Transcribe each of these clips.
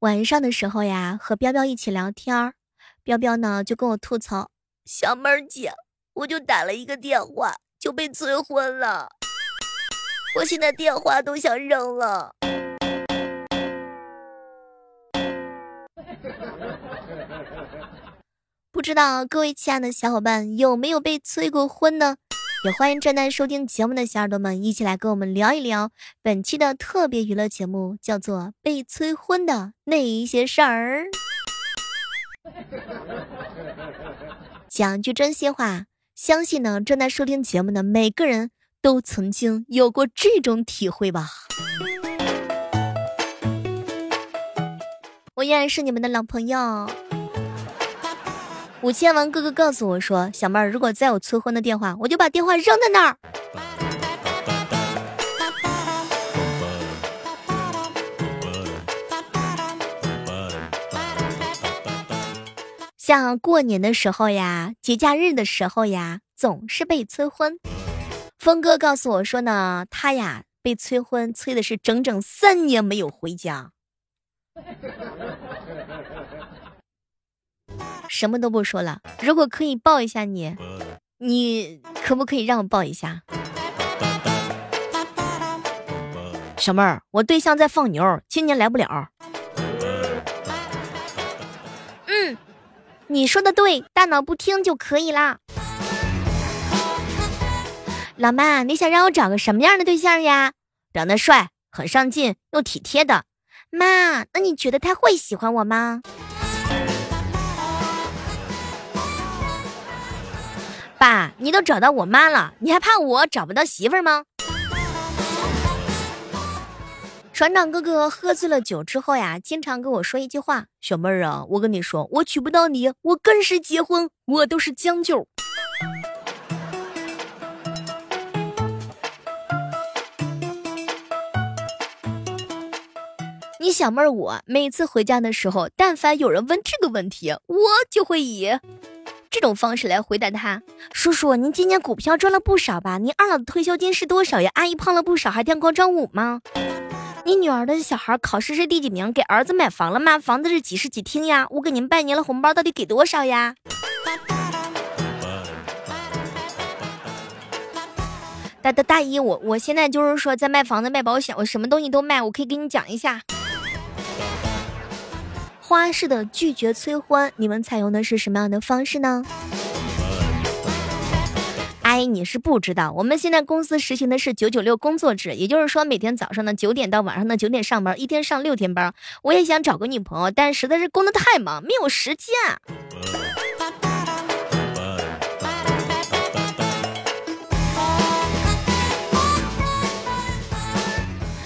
晚上的时候呀，和彪彪一起聊天儿，彪彪呢就跟我吐槽：“小妹儿姐，我就打了一个电话就被催婚了，我现在电话都想扔了。”不知道各位亲爱的小伙伴有没有被催过婚呢？也欢迎正在收听节目的小耳朵们一起来跟我们聊一聊本期的特别娱乐节目，叫做《被催婚的那一些事儿》。讲句真心话，相信呢正在收听节目的每个人都曾经有过这种体会吧。我依然是你们的老朋友。五千王哥哥告诉我说：“小妹儿，如果再有催婚的电话，我就把电话扔在那儿。”像过年的时候呀，节假日的时候呀，总是被催婚。峰哥告诉我说呢，他呀被催婚，催的是整整三年没有回家。什么都不说了，如果可以抱一下你，你可不可以让我抱一下？小妹儿，我对象在放牛，今年来不了。嗯，你说的对，大脑不听就可以啦。老妈，你想让我找个什么样的对象呀？长得帅，很上进又体贴的。妈，那你觉得他会喜欢我吗？爸，你都找到我妈了，你还怕我找不到媳妇儿吗？船长哥哥喝醉了酒之后呀，经常跟我说一句话：“小妹儿啊，我跟你说，我娶不到你，我跟谁结婚，我都是将就。”你小妹儿，我每次回家的时候，但凡有人问这个问题，我就会以。这种方式来回答他，叔叔，您今年股票赚了不少吧？您二老的退休金是多少呀？阿姨胖了不少，还跳广场舞吗？你女儿的小孩考试是第几名？给儿子买房了吗？房子是几室几厅呀？我给您拜年了，红包到底给多少呀？大大大姨，我我现在就是说在卖房子卖保险，我什么东西都卖，我可以给你讲一下。花式的拒绝催婚，你们采用的是什么样的方式呢？阿姨，你是不知道，我们现在公司实行的是九九六工作制，也就是说每天早上的九点到晚上的九点上班，一天上六天班。我也想找个女朋友，但实在是工作太忙，没有时间。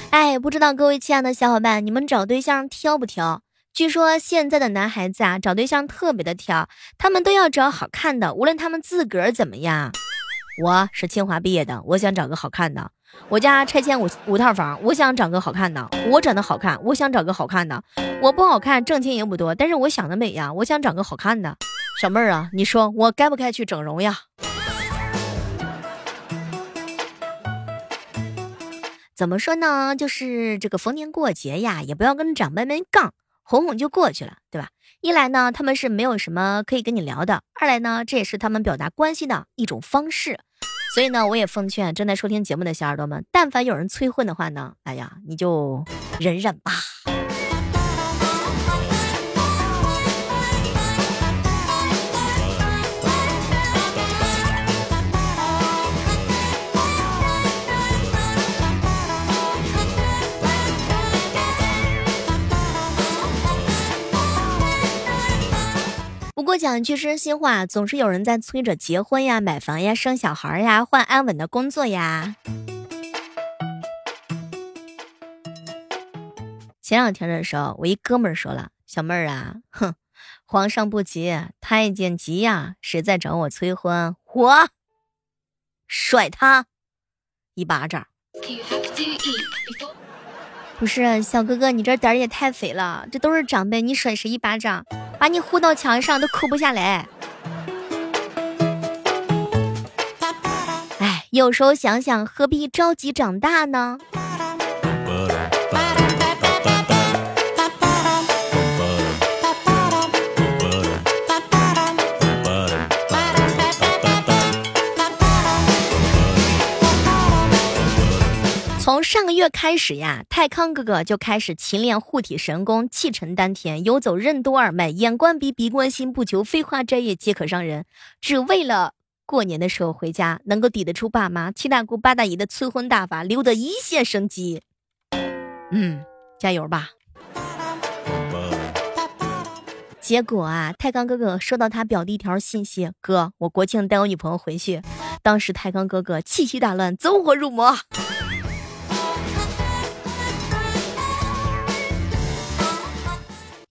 哎，不知道各位亲爱的小伙伴，你们找对象挑不挑？据说现在的男孩子啊，找对象特别的挑，他们都要找好看的，无论他们自个儿怎么样。我是清华毕业的，我想找个好看的。我家拆迁五五套房，我想找个好看的。我长得好看，我想找个好看的。我不好看，挣钱也不多，但是我想的美呀，我想找个好看的。小妹儿啊，你说我该不该去整容呀？怎么说呢？就是这个逢年过节呀，也不要跟长辈们杠。哄哄就过去了，对吧？一来呢，他们是没有什么可以跟你聊的；二来呢，这也是他们表达关心的一种方式。所以呢，我也奉劝正在收听节目的小耳朵们，但凡有人催婚的话呢，哎呀，你就忍忍吧。不过讲句真心话，总是有人在催着结婚呀、买房呀、生小孩呀、换安稳的工作呀。前两天的时候，我一哥们儿说了：“小妹儿啊，哼，皇上不急，太监急呀，谁在找我催婚？我甩他一巴掌。”不是小哥哥，你这胆儿也太肥了，这都是长辈，你甩谁一巴掌？把你糊到墙上都抠不下来。哎，有时候想想，何必着急长大呢？上个月开始呀，泰康哥哥就开始勤练护体神功，气沉丹田，游走任督二脉，眼观鼻，鼻观心，不求飞花摘叶皆可伤人，只为了过年的时候回家能够抵得住爸妈、七大姑八大姨的催婚大法，留得一线生机。嗯，加油吧！结果啊，泰康哥哥收到他表弟一条信息：“哥，我国庆带我女朋友回去。”当时泰康哥哥气息大乱，走火入魔。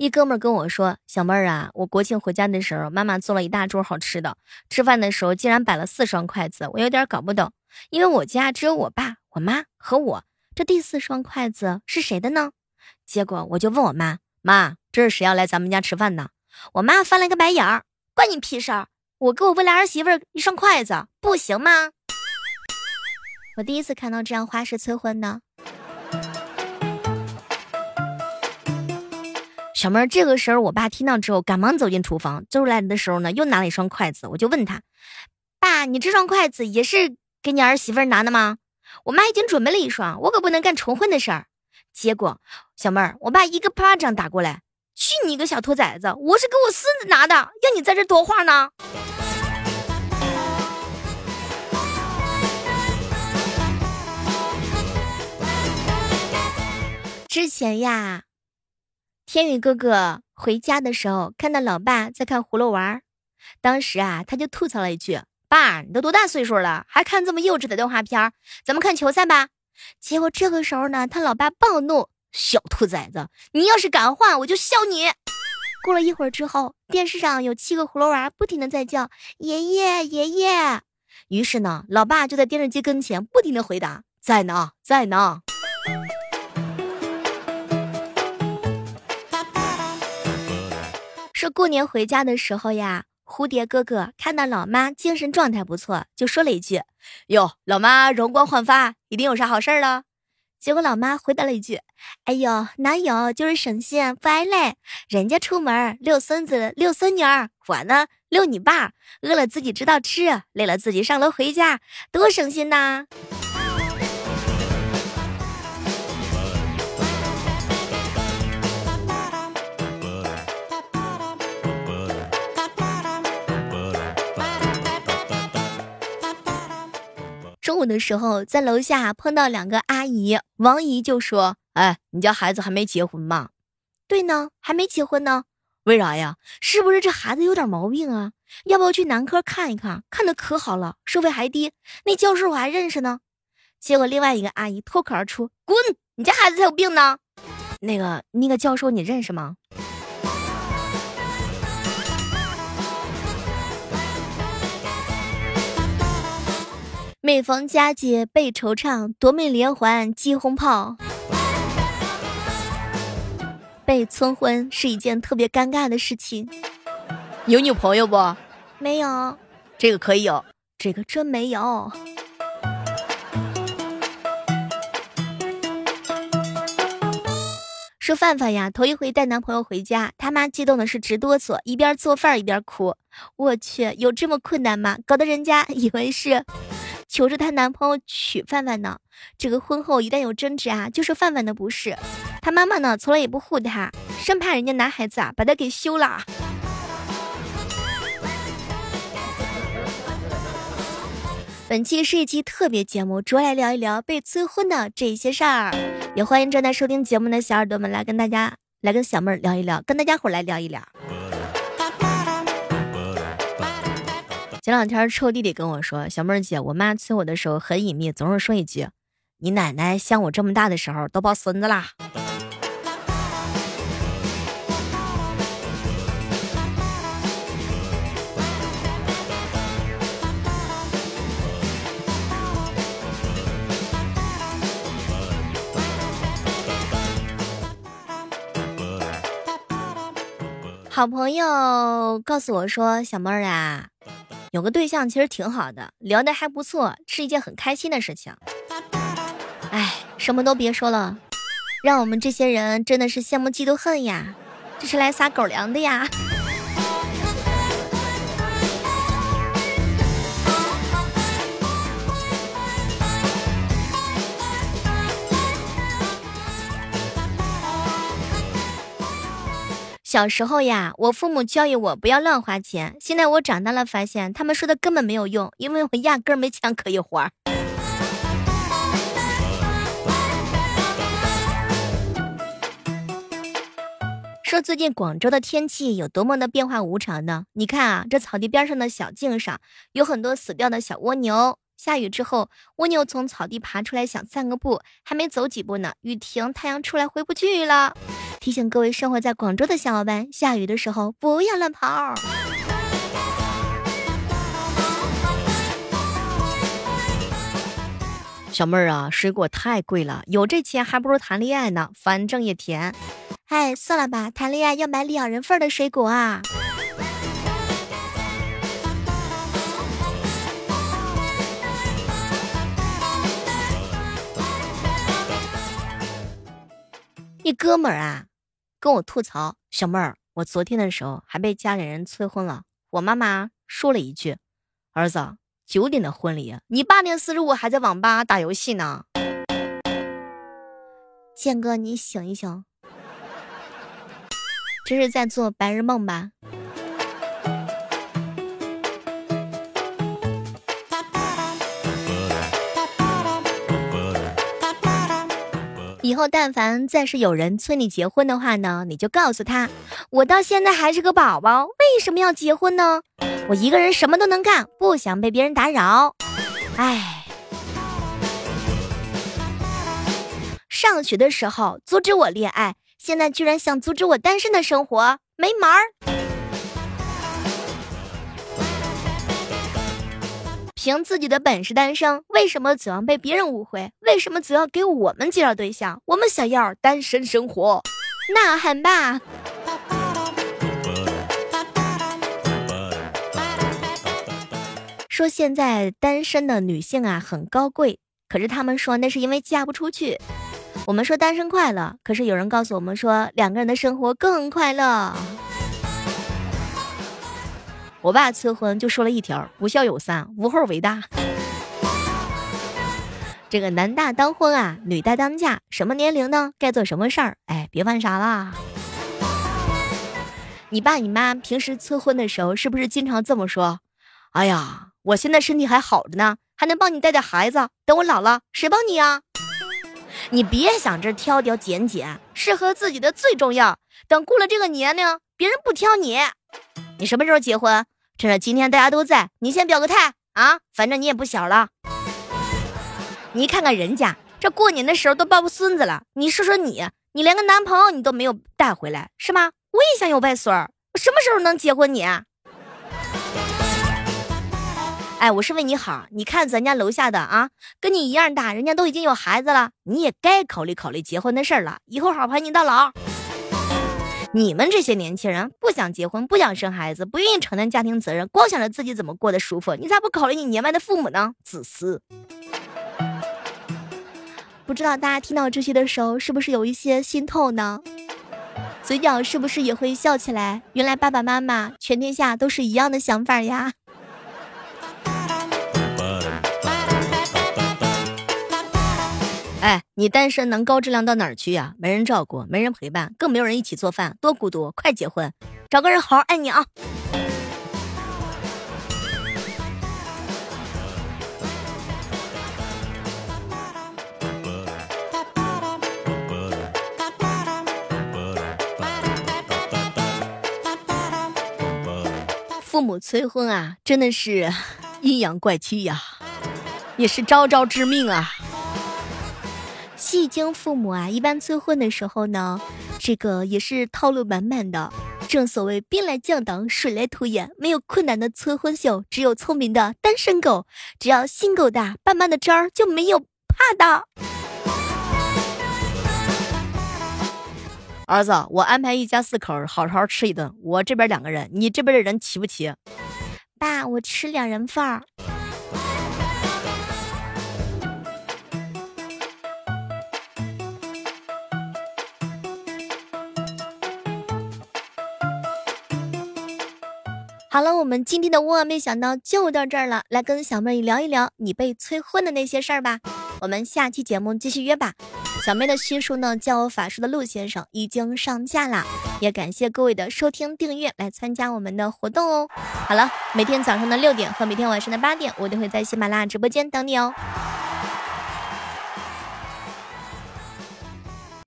一哥们跟我说：“小妹儿啊，我国庆回家的时候，妈妈做了一大桌好吃的。吃饭的时候竟然摆了四双筷子，我有点搞不懂。因为我家只有我爸、我妈和我，这第四双筷子是谁的呢？结果我就问我妈：妈，这是谁要来咱们家吃饭呢？我妈翻了个白眼儿：关你屁事儿！我给我未来儿媳妇一双筷子，不行吗？我第一次看到这样花式催婚的。”小妹儿，这个时候我爸听到之后，赶忙走进厨房，走出来的时候呢，又拿了一双筷子。我就问他：“爸，你这双筷子也是给你儿媳妇拿的吗？”我妈已经准备了一双，我可不能干重婚的事儿。结果，小妹儿，我爸一个巴掌打过来：“去你个小兔崽子！我是给我孙子拿的，要你在这多话呢？”之前呀。天宇哥哥回家的时候，看到老爸在看葫芦娃，当时啊，他就吐槽了一句：“爸，你都多大岁数了，还看这么幼稚的动画片？咱们看球赛吧。”结果这个时候呢，他老爸暴怒：“小兔崽子，你要是敢换，我就削你！”过了一会儿之后，电视上有七个葫芦娃不停的在叫：“爷爷，爷爷！”于是呢，老爸就在电视机跟前不停的回答：“在呢，在呢。”说过年回家的时候呀，蝴蝶哥哥看到老妈精神状态不错，就说了一句：“哟，老妈容光焕发，一定有啥好事儿了。”结果老妈回答了一句：“哎呦，哪有，就是省心不爱累。人家出门遛孙子遛孙女儿，我呢遛你爸，饿了自己知道吃，累了自己上楼回家，多省心呐。”午的时候，在楼下碰到两个阿姨，王姨就说：“哎，你家孩子还没结婚吗？”“对呢，还没结婚呢。”“为啥呀？是不是这孩子有点毛病啊？要不要去男科看一看？看的可好了，收费还低。那教授我还认识呢。”结果另外一个阿姨脱口而出：“滚！你家孩子才有病呢。”“那个那个教授你认识吗？”每逢佳节倍惆怅，夺命连环击轰炮。被催婚是一件特别尴尬的事情。有女朋友不？没有。这个可以有，这个真没有。说范范呀，头一回带男朋友回家，他妈激动的是直哆嗦，一边做饭一边哭。我去，有这么困难吗？搞得人家以为是。求着她男朋友娶范范呢，这个婚后一旦有争执啊，就是范范的不是。她妈妈呢，从来也不护她，生怕人家男孩子啊把她给休了。本期是一期特别节目，主要来聊一聊被催婚的这些事儿。也欢迎正在收听节目的小耳朵们来跟大家来跟小妹儿聊一聊，跟大家伙来聊一聊。前两天臭弟弟跟我说：“小妹儿姐，我妈催我的时候很隐秘，总是说一句，你奶奶像我这么大的时候都抱孙子啦。”好朋友告诉我说：“小妹儿啊。”有个对象其实挺好的，聊得还不错，是一件很开心的事情。哎，什么都别说了，让我们这些人真的是羡慕嫉妒恨呀！这是来撒狗粮的呀！小时候呀，我父母教育我不要乱花钱。现在我长大了，发现他们说的根本没有用，因为我压根儿没钱可以花。说最近广州的天气有多么的变化无常呢？你看啊，这草地边上的小径上有很多死掉的小蜗牛。下雨之后，蜗牛从草地爬出来想散个步，还没走几步呢，雨停，太阳出来回不去了。提醒各位生活在广州的小伙伴，下雨的时候不要乱跑。小妹儿啊，水果太贵了，有这钱还不如谈恋爱呢，反正也甜。哎，算了吧，谈恋爱要买两人份的水果啊。一哥们儿啊，跟我吐槽，小妹儿，我昨天的时候还被家里人催婚了。我妈妈说了一句：“儿子，九点的婚礼，你八点四十五还在网吧打游戏呢。”建哥，你醒一醒，这是在做白日梦吧？以后但凡再是有人催你结婚的话呢，你就告诉他，我到现在还是个宝宝，为什么要结婚呢？我一个人什么都能干，不想被别人打扰。哎，上学的时候阻止我恋爱，现在居然想阻止我单身的生活，没门儿。凭自己的本事单身，为什么总要被别人误会？为什么总要给我们介绍对象？我们想要单身生活，呐喊吧！说现在单身的女性啊很高贵，可是他们说那是因为嫁不出去。我们说单身快乐，可是有人告诉我们说两个人的生活更快乐。我爸催婚就说了一条：不孝有三，无后为大。这个男大当婚啊，女大当嫁，什么年龄呢？该做什么事儿？哎，别犯傻啦！你爸你妈平时催婚的时候，是不是经常这么说？哎呀，我现在身体还好着呢，还能帮你带带孩子。等我老了，谁帮你呀？你别想着挑挑拣拣，适合自己的最重要。等过了这个年龄，别人不挑你，你什么时候结婚？趁着今天大家都在，你先表个态啊！反正你也不小了。你看看人家，这过年的时候都抱孙子了，你说说你，你连个男朋友你都没有带回来，是吗？我也想有外孙儿，我什么时候能结婚？你？哎，我是为你好，你看咱家楼下的啊，跟你一样大，人家都已经有孩子了，你也该考虑考虑结婚的事儿了，以后好陪你到老。你们这些年轻人不想结婚，不想生孩子，不愿意承担家庭责任，光想着自己怎么过得舒服，你咋不考虑你年迈的父母呢？自私！不知道大家听到这些的时候，是不是有一些心痛呢？嘴角是不是也会笑起来？原来爸爸妈妈，全天下都是一样的想法呀！哎，你单身能高质量到哪儿去呀？没人照顾，没人陪伴，更没有人一起做饭，多孤独！快结婚，找个人好好爱你啊！父母催婚啊，真的是 阴阳怪气呀，也是招招致命啊！戏精父母啊，一般催婚的时候呢，这个也是套路满满的。正所谓兵来将挡，水来土掩，没有困难的催婚秀，只有聪明的单身狗。只要心够大，爸妈的招儿就没有怕的。儿子，我安排一家四口好好吃一顿。我这边两个人，你这边的人齐不齐？爸，我吃两人份儿。好了，我们今天的万万没想到就到这儿了。来跟小妹聊一聊你被催婚的那些事儿吧。我们下期节目继续约吧。小妹的新书呢，叫我法术的陆先生已经上架啦，也感谢各位的收听订阅，来参加我们的活动哦。好了，每天早上的六点和每天晚上的八点，我都会在喜马拉雅直播间等你哦。